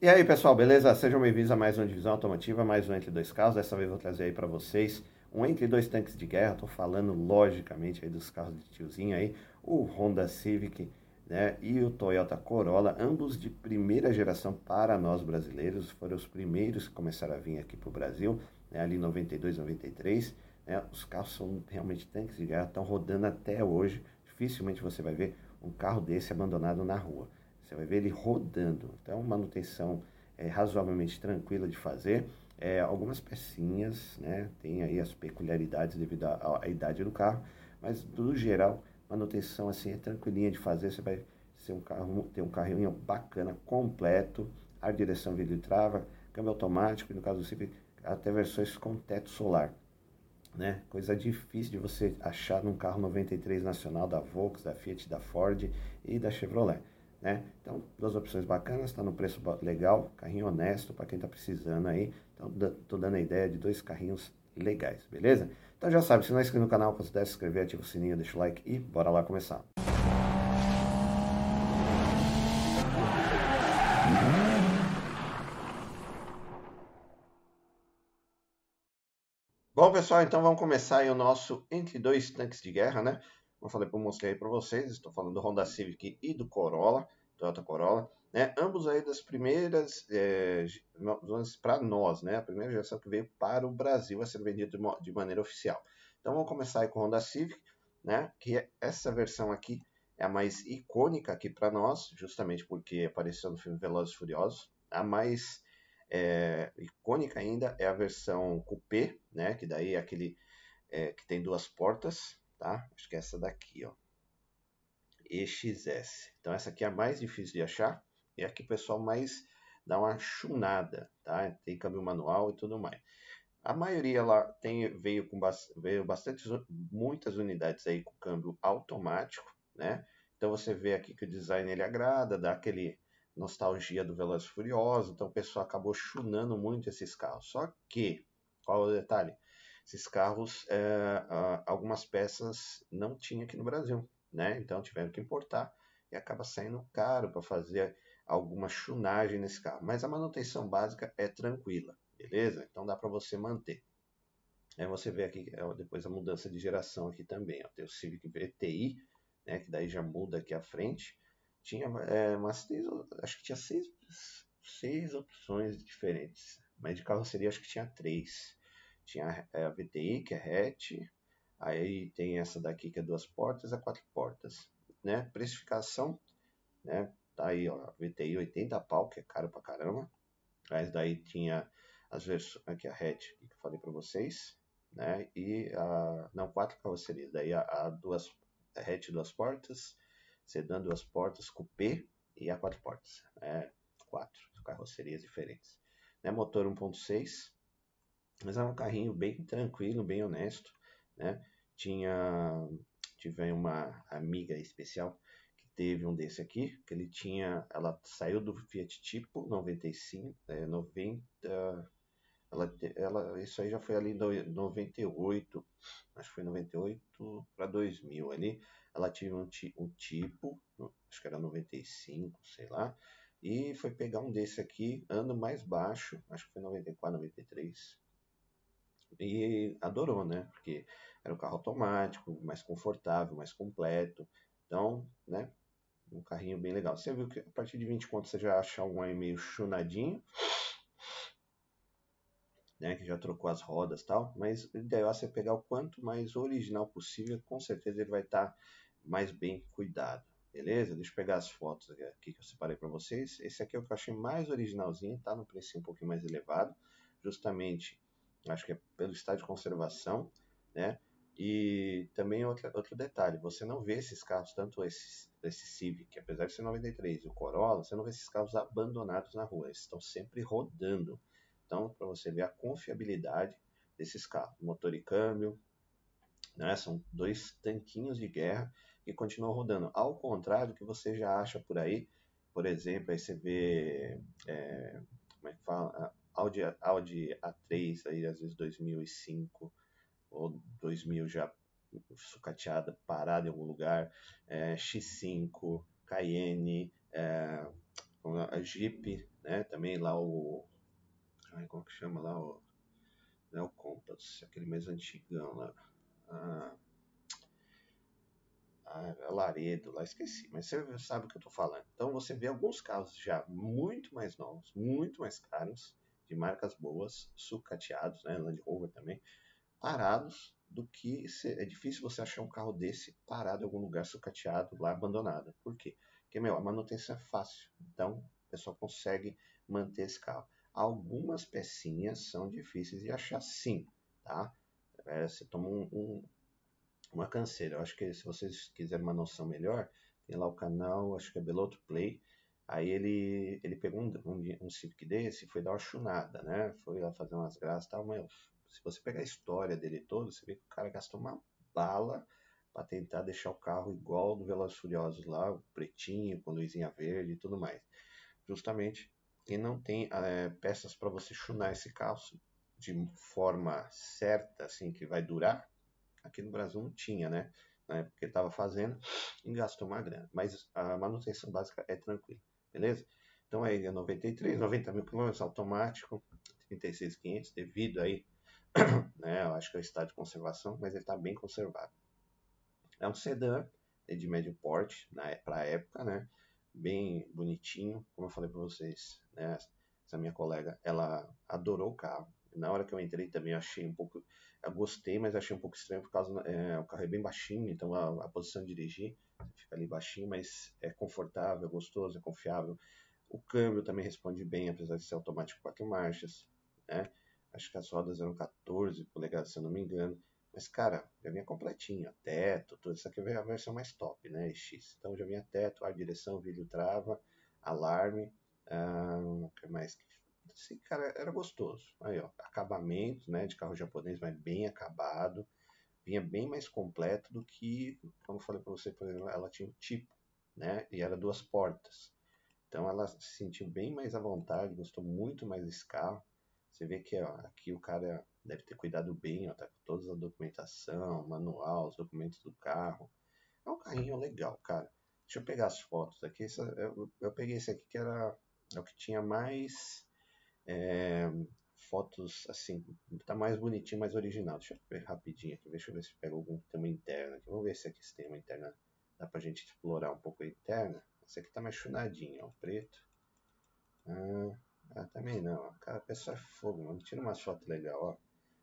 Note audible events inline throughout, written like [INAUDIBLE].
E aí, pessoal, beleza? Sejam bem-vindos a mais uma divisão automotiva, mais um Entre Dois Carros. Dessa vez vou trazer aí para vocês um Entre Dois Tanques de Guerra. Estou falando, logicamente, aí dos carros de tiozinho aí, o Honda Civic né, e o Toyota Corolla, ambos de primeira geração para nós brasileiros. Foram os primeiros que começaram a vir aqui para o Brasil, né, ali em 92, 93. Né, os carros são realmente tanques de guerra, estão rodando até hoje. Dificilmente você vai ver um carro desse abandonado na rua. Você vai ver ele rodando. Então, manutenção é razoavelmente tranquila de fazer. É, algumas pecinhas, né? Tem aí as peculiaridades devido à, à idade do carro, mas no geral, manutenção assim é tranquilinha de fazer. Você vai ser um carro, ter um carrinho bacana, completo, ar direção vidro e trava, câmbio automático, e no caso do Civic, até versões com teto solar. Né? Coisa difícil de você achar num carro 93 nacional da Volkswagen, da Fiat, da Ford e da Chevrolet. Né? Então, duas opções bacanas, está no preço legal, carrinho honesto para quem está precisando aí. Então, estou dando a ideia de dois carrinhos legais, beleza? Então já sabe, se não é inscrito no canal, considere se inscrever, ativa o sininho, deixa o like e bora lá começar. Bom, pessoal, então vamos começar o nosso Entre Dois Tanques de Guerra, né? Como eu falei, eu mostrei aí para vocês, estou falando do Honda Civic e do Corolla, Toyota Corolla, né? Ambos aí das primeiras, é, para nós, né? A primeira geração que veio para o Brasil a ser vendido de, de maneira oficial. Então vamos começar aí com o Honda Civic, né? Que é essa versão aqui é a mais icônica aqui para nós, justamente porque apareceu no filme Velozes e Furiosos. A mais é, icônica ainda é a versão coupé, né? Que daí é aquele é, que tem duas portas, tá? Acho que é essa daqui, ó. EXS. Então essa aqui é a mais difícil de achar e aqui o pessoal mais dá uma chunada, tá? Tem câmbio manual e tudo mais. A maioria lá tem, veio com veio bastante, muitas unidades aí com câmbio automático, né? Então você vê aqui que o design ele agrada, dá aquele nostalgia do Velozes Furiosos, então o pessoal acabou chunando muito esses carros. Só que, qual é o detalhe? Esses carros, é, algumas peças não tinha aqui no Brasil, né? Então tiveram que importar e acaba saindo caro para fazer alguma chunagem nesse carro. Mas a manutenção básica é tranquila, beleza? Então dá para você manter. Aí você vê aqui depois a mudança de geração aqui também. Ó. Tem o Civic VTI, né, que daí já muda aqui à frente. Tinha é, umas acho que tinha seis, seis opções diferentes. Mas de carroceria acho que tinha três. Tinha a VTI, que é hatch, aí tem essa daqui que é duas portas, a quatro portas, né? Precificação, né? Tá aí, ó, VTI 80 pau, que é caro pra caramba. Mas daí tinha as versões, aqui a hatch, que eu falei para vocês, né? E a, não, quatro carrocerias, daí a, a duas, a hatch duas portas, sedã duas portas, coupé e a quatro portas, né? Quatro carrocerias diferentes. Né? Motor 1.6, mas era um carrinho bem tranquilo, bem honesto, né? Tinha, tive uma amiga especial que teve um desse aqui, que ele tinha, ela saiu do Fiat Tipo 95, é, 90, ela, ela, isso aí já foi ali em 98, acho que foi 98 para 2000 ali, ela tinha um, um tipo, acho que era 95, sei lá, e foi pegar um desse aqui, ano mais baixo, acho que foi 94, 93, e adorou, né? Porque era um carro automático, mais confortável, mais completo. Então, né? Um carrinho bem legal. Você viu que a partir de 20 contos você já acha um aí meio chunadinho, né? Que já trocou as rodas tal. Mas o ideal é você pegar o quanto mais original possível. Com certeza ele vai estar tá mais bem cuidado. Beleza? Deixa eu pegar as fotos aqui que eu separei para vocês. Esse aqui é o que eu achei mais originalzinho, tá? No preço um pouquinho mais elevado. Justamente acho que é pelo estado de conservação, né? E também outro, outro detalhe, você não vê esses carros, tanto esse, esse Civic, apesar de ser 93, e o Corolla, você não vê esses carros abandonados na rua, eles estão sempre rodando. Então, para você ver a confiabilidade desses carros, motor e câmbio, né? São dois tanquinhos de guerra que continuam rodando. Ao contrário do que você já acha por aí, por exemplo, aí você vê, é, como é que fala? Audi, Audi A3, aí, às vezes 2005 ou 2000 já sucateada, parada em algum lugar, é, X5, Cayenne, é, a Jeep, né? Também lá o. Ai, como que chama lá? O, não é o Compass, aquele mais antigão lá. Ah, ah, é Laredo, lá esqueci, mas você sabe o que eu estou falando. Então você vê alguns carros já muito mais novos, muito mais caros, de marcas boas, sucateados, né, Land Rover também, parados, do que é difícil você achar um carro desse parado em algum lugar sucateado, lá abandonado. Por quê? Porque, meu, a manutenção é fácil, então o pessoal consegue manter esse carro. Algumas pecinhas são difíceis de achar sim, tá? É, você toma um, um, uma canseira. Eu acho que se vocês quiserem uma noção melhor, tem lá o canal, acho que é Beloto Play. Aí ele, ele pegou um, um, um Civic desse e foi dar uma chunada, né? Foi lá fazer umas graças e tal, mas se você pegar a história dele todo, você vê que o cara gastou uma bala para tentar deixar o carro igual do Velozes Furiosos lá, o pretinho, com luzinha verde e tudo mais. Justamente quem não tem é, peças para você chunar esse carro de forma certa, assim, que vai durar, aqui no Brasil não tinha, né? Na época que estava fazendo, e gastou uma grana. Mas a manutenção básica é tranquila, beleza? Então aí é 93, 90 mil quilômetros automático, 36,500, devido aí, [COUGHS] né? Eu acho que é o estado de conservação, mas ele está bem conservado. É um sedã é de médio porte, para a época, né? bem bonitinho, como eu falei para vocês, né? Essa minha colega, ela adorou o carro. Na hora que eu entrei também eu achei um pouco, eu gostei, mas achei um pouco estranho por causa é, o carro é bem baixinho, então a, a posição de dirigir fica ali baixinho, mas é confortável, gostoso, é confiável. O câmbio também responde bem, apesar de ser automático quatro marchas, né? Acho que as rodas eram 14 polegadas, se eu não me engano. Mas, cara, já vinha completinho, teto, tudo. Isso aqui é a versão mais top, né? X. Então já vinha teto, ar, direção, vídeo trava, alarme. O que mais? Assim, cara, era gostoso. Aí, ó, acabamento, né? De carro japonês, mas bem acabado. Vinha bem mais completo do que, como eu falei para você, por exemplo, ela tinha um tipo, né? E era duas portas. Então ela se sentiu bem mais à vontade, gostou muito mais desse carro. Você vê que ó, aqui o cara deve ter cuidado bem, ó, tá com toda a documentação, manual, os documentos do carro. É um carrinho legal, cara. Deixa eu pegar as fotos aqui. eu, eu, peguei esse aqui que era é o que tinha mais é, fotos, assim, tá mais bonitinho, mais original. Deixa eu ver rapidinho aqui, deixa eu ver se pega algum que tem uma interna aqui. Vamos ver se aqui se tem uma interna. Dá pra gente explorar um pouco a interna. Esse aqui tá mais chunadinho, ó, preto. Ah, ah, também não. Cara, a pessoa é fogo, mano. Tira umas fotos legais, ó.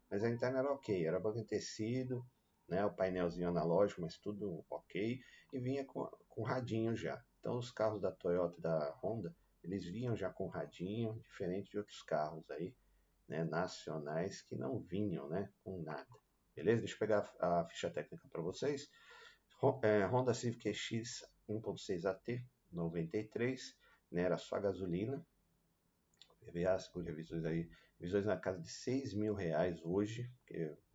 Mas a interna era ok, era banco em tecido, né? O painelzinho analógico, mas tudo ok. E vinha com, com radinho já. Então os carros da Toyota e da Honda, eles vinham já com radinho, diferente de outros carros aí, né? Nacionais que não vinham, né? Com nada. Beleza? Deixa eu pegar a, ficha técnica para vocês. É, Honda Civic X 1.6 AT 93, né? Era só gasolina, PVA, seguro de revisões aí, revisões na casa de 6 mil reais hoje,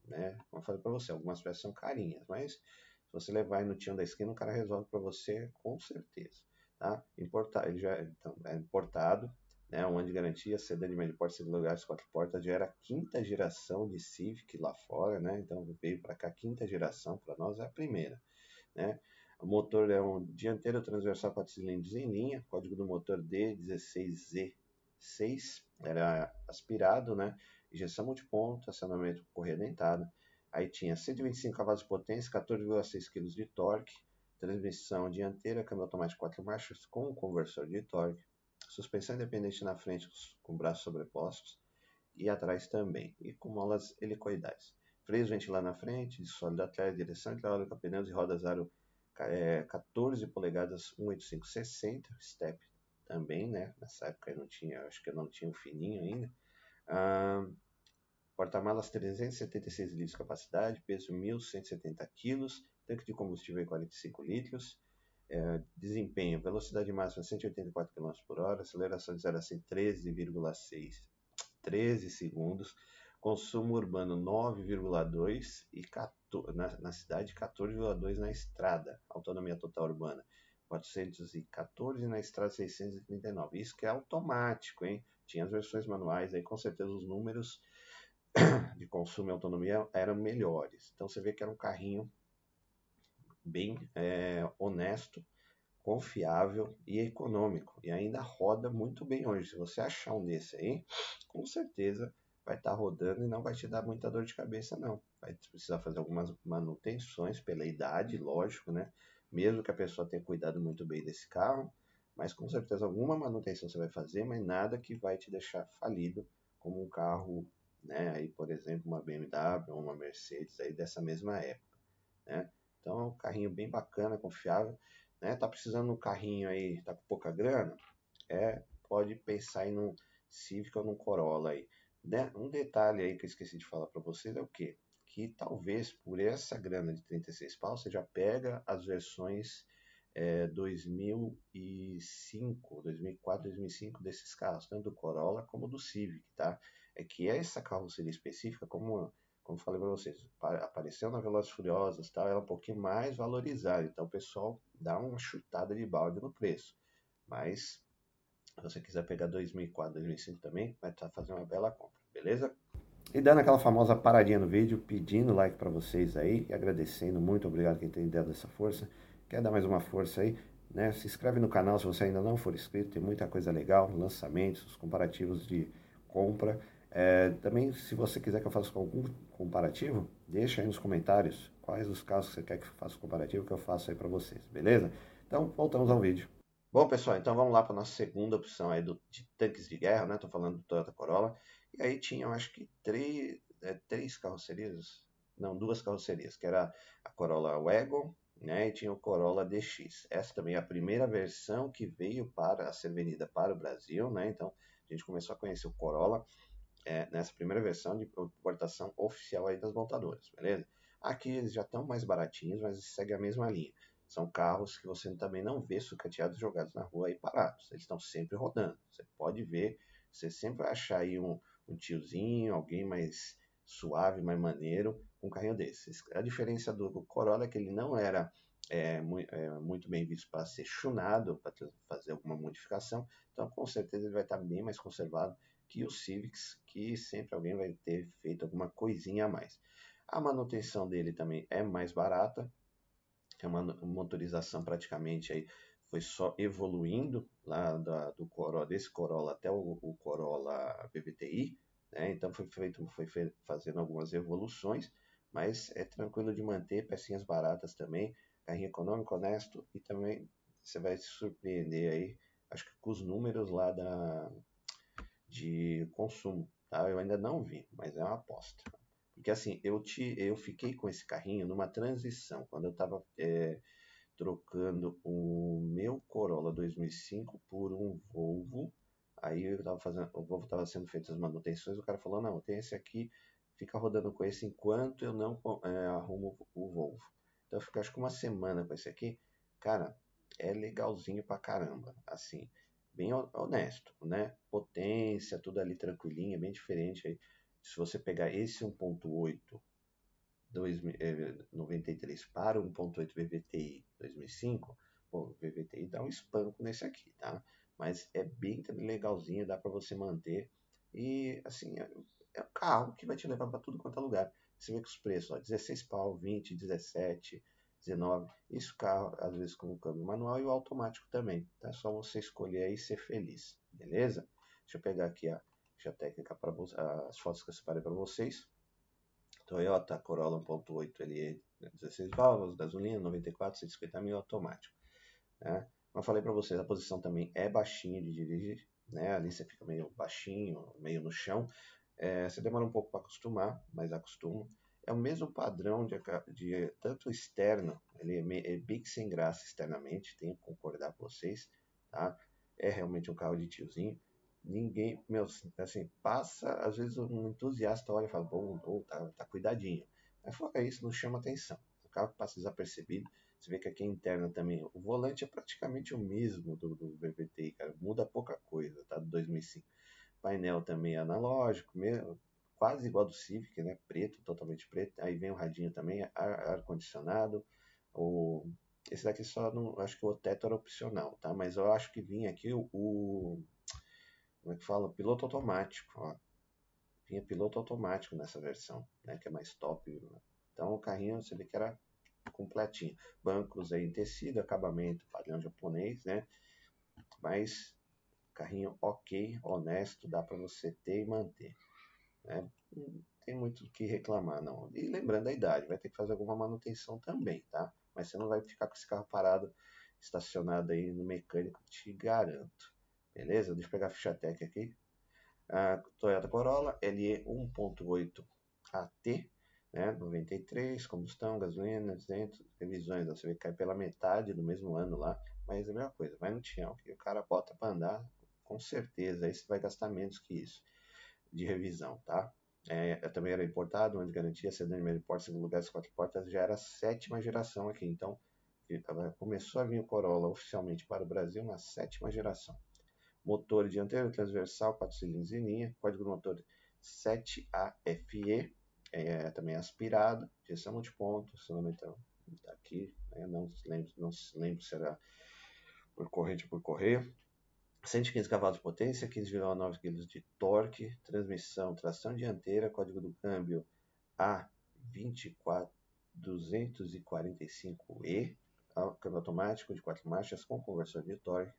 né, como eu falei para você, algumas peças são carinhas, mas se você levar aí no tio da esquina, o cara resolve para você com certeza, tá? Importar, ele já então, é importado, né, um ano de garantia, sedã de médio porte, segundo lugares, quatro portas, já era a quinta geração de Civic lá fora, né, então veio para cá quinta geração, para nós é a primeira, né, o motor é um dianteiro transversal 4 cilindros em linha, código do motor D16Z 6 era aspirado, né? Injeção multiponto, acionamento correia dentada. Aí tinha 125 cavalos de potência, 14,6 kg de torque, transmissão dianteira, câmbio automático 4 marchas com conversor de torque, suspensão independente na frente com braços sobrepostos e atrás também, e com molas helicoidais. Freios ventilar na frente, sólido atrás, direção hidráulica, pneus e rodas aro é, 14 polegadas 18560, step também, né? Nessa época eu não tinha, acho que eu não tinha o fininho ainda. Ah, Porta-malas 376 litros de capacidade, peso 1.170 kg, tanque de combustível 45 litros, é, desempenho, velocidade máxima 184 km por hora, aceleração de 0 a 100 13,6 13 segundos, consumo urbano 9,2 e 14, na, na cidade 14,2 na estrada, autonomia total urbana 414 na estrada 639. Isso que é automático, hein? Tinha as versões manuais, aí com certeza os números [COUGHS] de consumo e autonomia eram melhores. Então você vê que era um carrinho bem é, honesto, confiável e econômico. E ainda roda muito bem hoje. Se você achar um desse aí, com certeza vai estar tá rodando e não vai te dar muita dor de cabeça, não. Vai precisar fazer algumas manutenções pela idade, lógico, né? Mesmo que a pessoa tenha cuidado muito bem desse carro, mas com certeza alguma manutenção você vai fazer, mas nada que vai te deixar falido, como um carro, né? Aí, por exemplo, uma BMW ou uma Mercedes aí dessa mesma época, né? Então é um carrinho bem bacana, confiável, né? Tá precisando de um carrinho aí, tá com pouca grana? É, pode pensar em um Civic ou num Corolla aí. Né? Um detalhe aí que eu esqueci de falar para vocês é o quê? Que talvez por essa grana de 36 pau você já pega as versões é, 2005, 2004, 2005 desses carros, tanto do Corolla como do Civic, tá? É que essa carroceria específica, como como falei para vocês, apareceu na Velozes Furiosas, tal, ela é um pouquinho mais valorizada, então o pessoal dá uma chutada de balde no preço. Mas se você quiser pegar 2004, 2005 também, vai estar tá fazendo uma bela compra, beleza? E dando aquela famosa paradinha no vídeo, pedindo like para vocês aí e agradecendo, muito obrigado quem tem dado essa força. Quer dar mais uma força aí? Né? Se inscreve no canal se você ainda não for inscrito, tem muita coisa legal, lançamentos, comparativos de compra. É, também, se você quiser que eu faça algum comparativo, deixa aí nos comentários quais os casos que você quer que eu faça comparativo que eu faço aí para vocês, beleza? Então, voltamos ao vídeo. Bom, pessoal, então vamos lá para a nossa segunda opção aí do, de tanques de guerra, né? Estou falando do Toyota Corolla. E aí tinham, acho que, três, é, três carrocerias, não, duas carrocerias, que era a Corolla Wagon, né? E tinha o Corolla DX. Essa também é a primeira versão que veio para ser vendida para o Brasil, né? Então, a gente começou a conhecer o Corolla é, nessa primeira versão de importação oficial aí das montadoras, beleza? Aqui eles já estão mais baratinhos, mas segue a mesma linha. São carros que você também não vê sucateados jogados na rua aí parados. Eles estão sempre rodando. Você pode ver, você sempre vai achar aí um, um tiozinho, alguém mais suave, mais maneiro, um carrinho desses. A diferença do Corolla é que ele não era é, é, muito bem visto para ser chunado, para fazer alguma modificação. Então, com certeza, ele vai estar bem mais conservado que os Civics, que sempre alguém vai ter feito alguma coisinha a mais. A manutenção dele também é mais barata, é uma motorização praticamente aí foi só evoluindo lá da, do Corolla, desse Corolla até o, o Corolla BBTI, né? Então foi feito, foi fe, fazendo algumas evoluções, mas é tranquilo de manter, pecinhas baratas também, carrinho econômico, honesto e também você vai se surpreender aí, acho que com os números lá da de consumo, tá? Eu ainda não vi, mas é uma aposta. Porque assim, eu, te, eu fiquei com esse carrinho numa transição, quando eu estava é, trocando o meu Corolla 2005 por um Volvo, aí eu tava fazendo, o Volvo estava sendo feito as manutenções, o cara falou, não, tem esse aqui, fica rodando com esse enquanto eu não é, arrumo o Volvo. Então eu fiquei acho que uma semana com esse aqui, cara, é legalzinho pra caramba, assim, bem honesto, né? Potência, tudo ali tranquilinho, bem diferente aí se você pegar esse 1.8 93 para o 1.8 VVTI 2005, bom, VVTI dá um espanco nesse aqui, tá? Mas é bem legalzinho, dá para você manter e assim, é, é um carro que vai te levar para tudo quanto é lugar. Você vê que os preços, ó, 16 pau, 20, 17, 19. Isso carro, às vezes, com o câmbio manual e o automático também. Tá? É só você escolher aí e ser feliz, beleza? Deixa eu pegar aqui a, ficha técnica para as fotos que eu separei para vocês. Toyota Corolla 1.8 LE 16 válvulas, gasolina, 94, 150 mil automático. Né? Eu falei para vocês, a posição também é baixinha de dirigir, né? ali você fica meio baixinho, meio no chão. É, você demora um pouco para acostumar, mas acostuma. É o mesmo padrão de, de tanto externo, ele é, é bem sem graça externamente, tenho que concordar com vocês, tá? É realmente um carro de tiozinho ninguém, meu, assim, passa, às vezes um entusiasta olha e fala, bom, tá, tá cuidadinho. Mas fora isso, não chama atenção. O carro passa desapercebido. Você vê que aqui interna também, o volante é praticamente o mesmo do, do cara, muda pouca coisa, tá? Do 2005. Painel também é analógico, mesmo, quase igual do Civic, né? Preto, totalmente preto. Aí vem o radinho também, ar-condicionado. o esse daqui só não, acho que o teto era opcional, tá? Mas eu acho que vinha aqui o, o como é que fala? Piloto automático. Ó. Vinha piloto automático nessa versão, né? Que é mais top. Então o carrinho você vê que era completinho. Bancos aí em tecido, acabamento padrão japonês, né? Mas carrinho ok, honesto, dá para você ter e manter. Né? Não tem muito o que reclamar, não. E lembrando a idade, vai ter que fazer alguma manutenção também, tá? Mas você não vai ficar com esse carro parado, estacionado aí no mecânico, te garanto. Beleza? Deixa eu pegar a ficha técnica aqui. A Toyota Corolla LE 1.8 AT, né? 93, combustão, gasolina, 200, revisões, você vê que cai pela metade do mesmo ano lá, mas é a mesma coisa, vai no Tião, que o cara bota para andar, com certeza, aí você vai gastar menos que isso de revisão, tá? É, também era importado, onde garantia sedã de primeiro porta, segundo lugar, quatro portas, já era a sétima geração aqui, então começou a vir o Corolla oficialmente para o Brasil na sétima geração. Motor dianteiro transversal, 4 cilindros em linha, código motor 7AFE, é, também aspirado, injeção multiponto, acionamento aqui, né, não, lembro, não lembro se era por corrente ou por correio. 115 cavalos de potência, 15,9 kg de torque, transmissão, tração dianteira, código do câmbio A24245E, câmbio automático de 4 marchas com conversor de torque.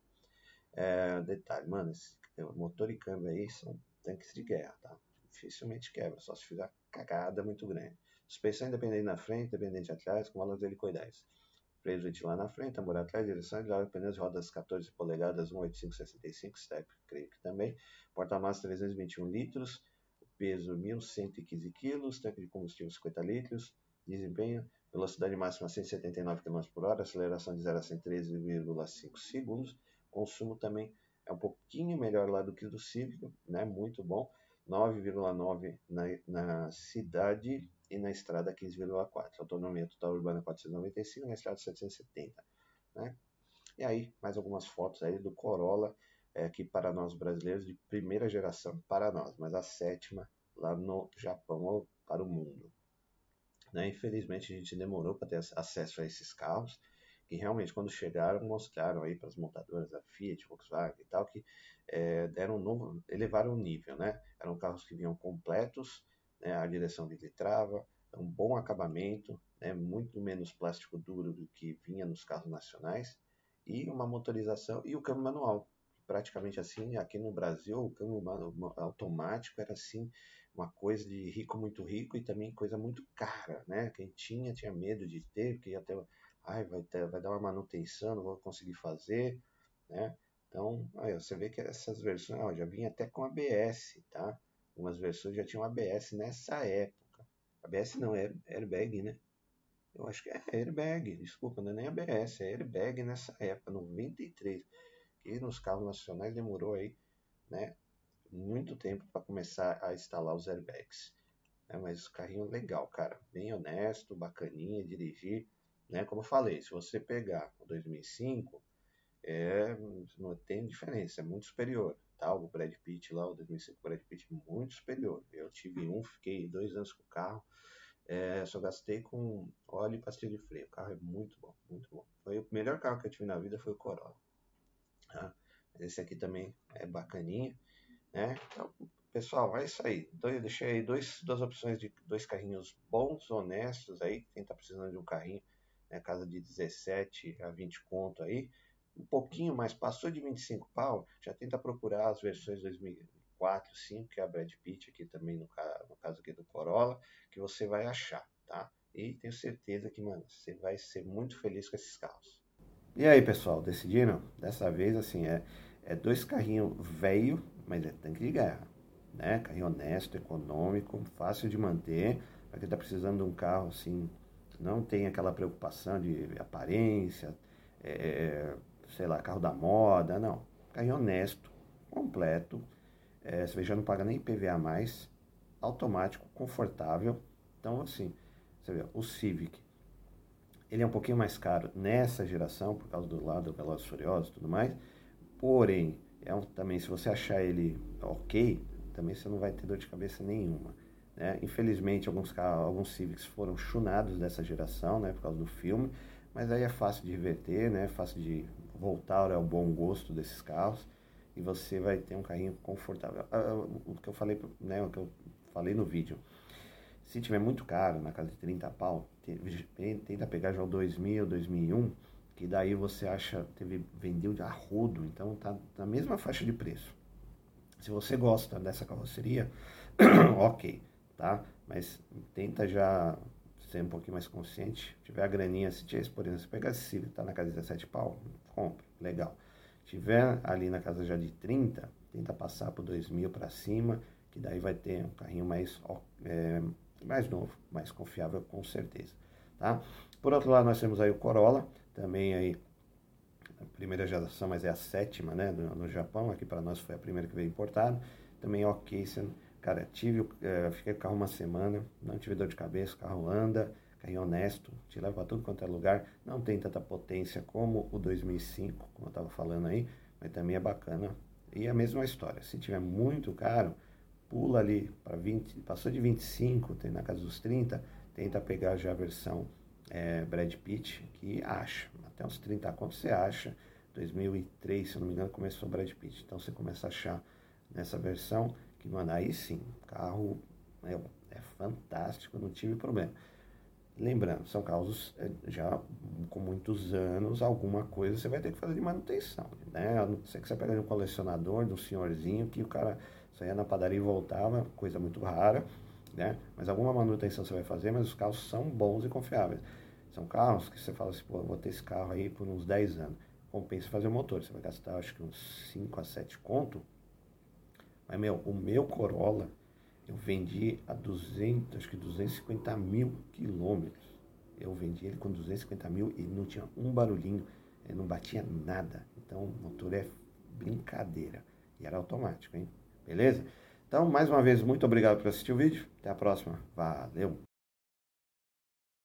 É, detalhe, mano, esse motor e câmbio aí são tanques de guerra, tá? Dificilmente quebra, só se fizer cagada muito grande. Suspensão independente na frente, independente atrás, com molas helicoidais freio ventilar na frente, tambor atrás, direção de pneus rodas 14 polegadas, 18565 step, creio que também. Porta-massa 321 litros, peso 1115 kg, tanque de combustível 50 litros, desempenho, velocidade máxima 179 km por hora, aceleração de 0 a 113,5 segundos, consumo também é um pouquinho melhor lá do que do Civic, né? Muito bom. 9,9 na, na cidade e na estrada 15,4. Autonomia total urbana 495 na estrada 770. Né? E aí, mais algumas fotos aí do Corolla, é, aqui para nós brasileiros, de primeira geração para nós, mas a sétima lá no Japão ou para o mundo. Né? Infelizmente a gente demorou para ter acesso a esses carros, que realmente quando chegaram mostraram aí para as montadoras, a Fiat, Volkswagen e tal, que é, deram um novo, elevaram o nível, né? Eram carros que vinham completos, né? a direção de trava, um bom acabamento, né? muito menos plástico duro do que vinha nos carros nacionais, e uma motorização e o câmbio manual. Praticamente assim, aqui no Brasil, o câmbio automático era assim uma coisa de rico muito rico e também coisa muito cara, né? Quem tinha tinha medo de ter, porque ia ter, ai, vai, ter, vai dar uma manutenção, não vou conseguir fazer, né? Então, aí, você vê que essas versões ó, já vinha até com ABS, tá? Algumas versões já tinham ABS nessa época. ABS não, é airbag, né? Eu acho que é airbag, desculpa, não é nem ABS, é airbag nessa época, 93. Que nos carros nacionais demorou aí, né? Muito tempo para começar a instalar os airbags. É, mas carrinho legal, cara. Bem honesto, bacaninha, dirigir. Né? Como eu falei, se você pegar o 2005, é, não tem diferença, é muito superior. Tá? O Brad Pitt lá, o 2005 Brad Pitt, muito superior. Eu tive um, fiquei dois anos com o carro, é, só gastei com óleo e pastilha de freio. O carro é muito bom, muito bom. Foi o melhor carro que eu tive na vida foi o Corolla. Tá? Esse aqui também é bacaninha, né? Então, pessoal, é isso aí. Eu deixei aí dois, duas opções de dois carrinhos bons, honestos aí. Quem tá precisando de um carrinho, né, casa de 17 a 20 conto aí um pouquinho mais, passou de 25 pau, já tenta procurar as versões 2004, 2005, que é a Brad Pitt aqui também no, no caso aqui do Corolla, que você vai achar, tá? E tenho certeza que, mano, você vai ser muito feliz com esses carros. E aí, pessoal, decidiram? Dessa vez, assim, é, é dois carrinhos velho, mas é tanque de guerra, né? Carrinho honesto, econômico, fácil de manter, para quem tá precisando de um carro, assim, não tem aquela preocupação de aparência, é, sei lá, carro da moda, não. Carrinho honesto, completo, é, você já não paga nem IPVA mais, automático, confortável. Então, assim, você vê, o Civic, ele é um pouquinho mais caro nessa geração, por causa do lado Velozes Furiosos e tudo mais, porém, é um, também, se você achar ele ok, também você não vai ter dor de cabeça nenhuma. Né? Infelizmente, alguns, alguns Civics foram chunados dessa geração, né, por causa do filme, mas aí é fácil de reverter, né, fácil de voltar ao bom gosto desses carros e você vai ter um carrinho confortável. Ah, ah, o que eu falei, né, o que eu falei no vídeo. Se tiver muito caro, na casa de 30 pau, tenta pegar já o 2000, 2001, que daí você acha, teve, vendeu de arrodo, então tá na mesma faixa de preço. Se você gosta dessa carroceria, [COUGHS] ok, tá? Mas tenta já ser um pouquinho mais consciente. Se tiver a graninha, se tiver, por exemplo, se pegar esse Civic, tá na casa de 17 pau, compra, legal. Tiver ali na casa já de 30, tenta passar por 2 mil para cima, que daí vai ter um carrinho mais é, mais novo, mais confiável com certeza, tá? Por outro lado, nós temos aí o Corolla, também aí a primeira geração, mas é a sétima, né, no, no Japão, aqui para nós foi a primeira que veio importado, também ok, cara, tive, é, fiquei com o carro uma semana, não tive dor de cabeça, o carro anda, carrinho honesto, te leva para tudo quanto é lugar, não tem tanta potência como o 2005, como eu estava falando aí, mas também é bacana, e a mesma história, se tiver muito caro, pula ali para 20, passou de 25, tem na casa dos 30, tenta pegar já a versão é, Brad Pitt, que acha, até uns 30 contos você acha, 2003, se eu não me engano, começou Brad Pitt, então você começa a achar nessa versão, que, mano, aí sim, carro é, é fantástico, não tive problema. Lembrando, são carros é, já com muitos anos, alguma coisa você vai ter que fazer de manutenção, né? A não ser que você pegue um colecionador, de um senhorzinho, que o cara saía na padaria e voltava, coisa muito rara, né? Mas alguma manutenção você vai fazer, mas os carros são bons e confiáveis. São carros que você fala assim, pô, vou ter esse carro aí por uns 10 anos. Compensa fazer o motor, você vai gastar acho que uns 5 a 7 conto. Mas, meu, o meu Corolla, eu vendi a 200, acho que 250 mil quilômetros. Eu vendi ele com 250 mil e não tinha um barulhinho, ele não batia nada. Então, o motor é brincadeira. E era automático, hein? Beleza? Então, mais uma vez, muito obrigado por assistir o vídeo. Até a próxima. Valeu!